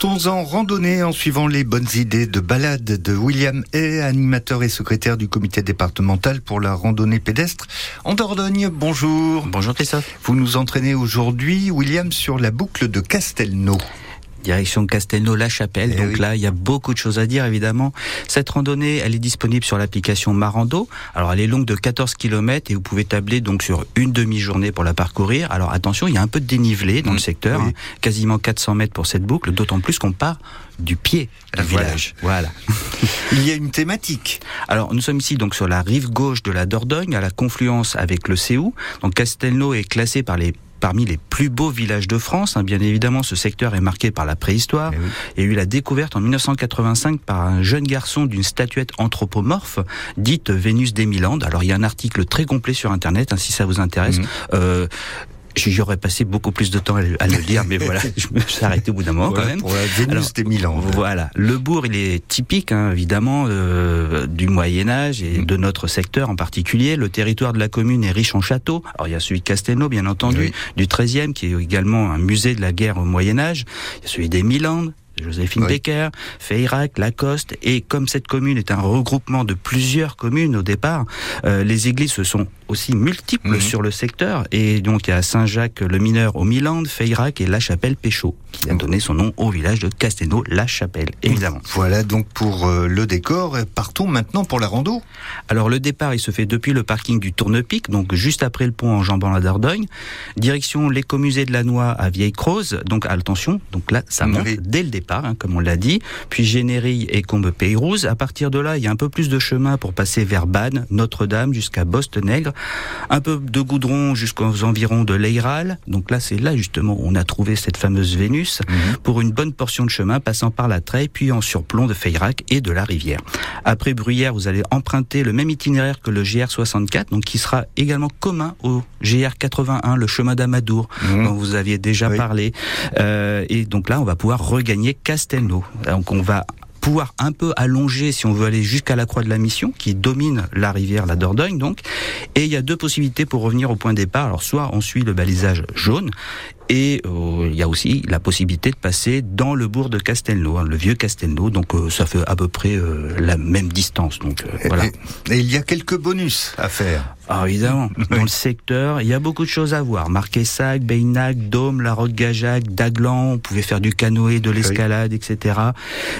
Partons en randonnée en suivant les bonnes idées de balade de William Hay, animateur et secrétaire du comité départemental pour la randonnée pédestre en Dordogne. Bonjour. Bonjour Christophe. Vous nous entraînez aujourd'hui, William, sur la boucle de Castelnau direction Castelnau-la-Chapelle. Eh Donc oui. là, il y a beaucoup de choses à dire, évidemment. Cette randonnée, elle est disponible sur l'application Marando. Alors, elle est longue de 14 km et vous pouvez tabler donc sur une demi-journée pour la parcourir. Alors, attention, il y a un peu de dénivelé dans Mm, le secteur, oui. hein. quasiment 400 mètres pour cette boucle, d'autant plus qu'on part du pied du voilà. village. Voilà. Il y a une thématique. Alors, nous sommes ici donc sur la rive gauche de la Dordogne, à la confluence avec le Céou. Donc, Castelnau est classé par les parmi les plus beaux villages de France. hein. Bien évidemment, ce secteur est marqué par la préhistoire. Il y a eu la découverte en 1985 par un jeune garçon d'une statuette anthropomorphe dite Vénus des Milandes. Alors, il y a un article très complet sur Internet, hein, si ça vous intéresse. Mhm. Euh, J'y aurais passé beaucoup plus de temps à le, à le lire, mais voilà, je me suis arrêté au bout d'un moment Voilà quand même. pour la Vénus Alors, des Milan. Voilà, le bourg, il est typique, hein, évidemment, euh, du Moyen Âge et Mm. de notre secteur en particulier. Le territoire de la commune est riche en châteaux. Alors il y a celui de Castelnau, bien entendu, Oui. du 13e, qui est également un musée de la guerre au Moyen Âge. Il y a celui des Milandes. Joséphine Oui. Becker, Feyrac, Lacoste, et comme cette commune est un regroupement de plusieurs communes au départ, euh, les églises se sont aussi multiples Mhm. sur le secteur, et donc il y a Saint-Jacques le Mineur au Milandes, Feyrac et La Chapelle Péchaud, qui a donné son nom au village de Castelnau, La Chapelle, évidemment. Voilà donc pour euh, le décor. Partons maintenant pour la rando. Alors le départ, il se fait depuis le parking du Tournepic, donc juste après le pont en jambant la Dordogne, direction l'écomusée de la Noix à Vieille-Croze. Donc attention, donc là ça monte Oui. dès le départ, hein, comme on l'a dit. Puis Généry et Combe-Peyrouse. À partir de là, il y a un peu plus de chemin pour passer vers Bannes, Notre-Dame jusqu'à Bostenègre, un peu de goudron jusqu'aux environs de l'Eiral. Donc là, c'est là justement où on a trouvé cette fameuse Vénus pour une bonne portion de chemin passant par la Treille, puis en surplomb de Feyrac et de la rivière. Après Bruyères, vous allez emprunter le même itinéraire que le GR64, donc qui sera également commun au GR81, le chemin d'Amadour, Mhm. dont vous aviez déjà Oui. parlé. Euh, et donc là, on va pouvoir regagner Castelnau. Donc on va pouvoir un peu allonger si on veut aller jusqu'à la Croix de la Mission qui domine la rivière la Dordogne donc et il y a deux possibilités pour revenir au point de départ alors soit on suit le balisage jaune et euh, il y a aussi la possibilité de passer dans le bourg de Castelnau, hein, le vieux Castelnau, donc euh, ça fait à peu près euh, la même distance. Donc voilà. Et, et il y a quelques bonus à faire. Ah, évidemment, dans le secteur, il y a beaucoup de choses à voir. Marquessac, Beynac, Dôme, La Roque-Gajac, Daglan, on pouvait faire du canoë, de l'escalade, etc.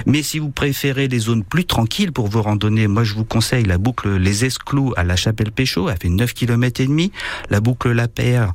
Mais si vous préférez les zones plus tranquilles pour vos randonnées, moi je vous conseille la boucle Les Esclous à la Chapelle Péchaud, elle fait 9 km et demi, la boucle La Paire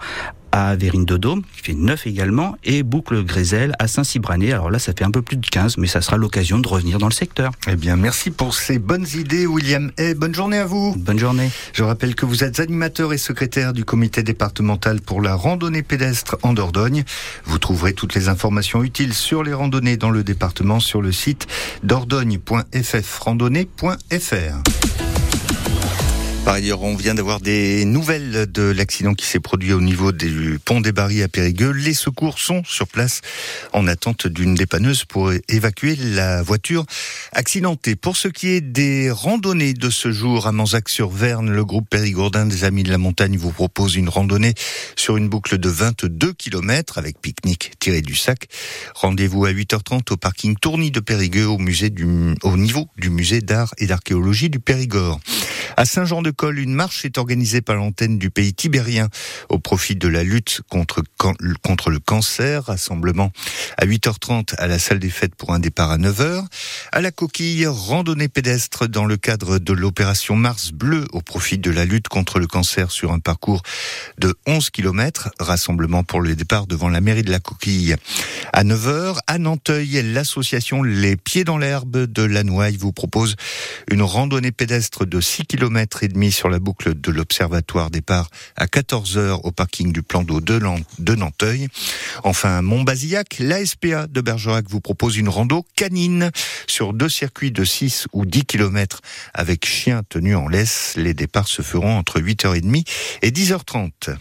à Vérine de Dôme, qui fait 9 également, et boucle Grézel à Saint-Cybrané. Alors là, ça fait un peu plus de 15, mais ça sera l'occasion de revenir dans le secteur. Eh bien, merci pour ces bonnes idées, William. Et bonne journée à vous. Bonne journée. Je rappelle que vous êtes animateur et secrétaire du comité départemental pour la randonnée pédestre en Dordogne. Vous trouverez toutes les informations utiles sur les randonnées dans le département sur le site dordogne.ffrandonnée.fr. Par ailleurs, on vient d'avoir des nouvelles de l'accident qui s'est produit au niveau du pont des Barils à Périgueux. Les secours sont sur place en attente d'une dépanneuse pour évacuer la voiture accidentée. Pour ce qui est des randonnées de ce jour à Manzac-sur-Verne, le groupe Périgourdin des Amis de la Montagne vous propose une randonnée sur une boucle de 22 km avec pique-nique tiré du sac. Rendez-vous à 8h30 au parking Tourny de Périgueux au niveau du musée d'art et d'archéologie du Périgord. À Saint-Jean-de-Col, une marche est organisée par l'antenne du pays tibérien au profit de la lutte contre, contre le cancer. Rassemblement à 8h30 à la salle des fêtes pour un départ à 9h. À la coquille, randonnée pédestre dans le cadre de l'opération Mars Bleu au profit de la lutte contre le cancer sur un parcours de 11 km. Rassemblement pour le départ devant la mairie de la coquille. À 9h, à Nanteuil, l'association Les Pieds dans l'herbe de la Noaille vous propose une randonnée pédestre de 6 km et demi sur la boucle de l'observatoire départ à 14h au parking du plan d'eau de, Nanteuil. Enfin, Montbazillac, la SPA de Bergerac vous propose une rando canine sur deux circuits de 6 ou 10 km avec chiens tenus en laisse. Les départs se feront entre 8h30 et 10h30.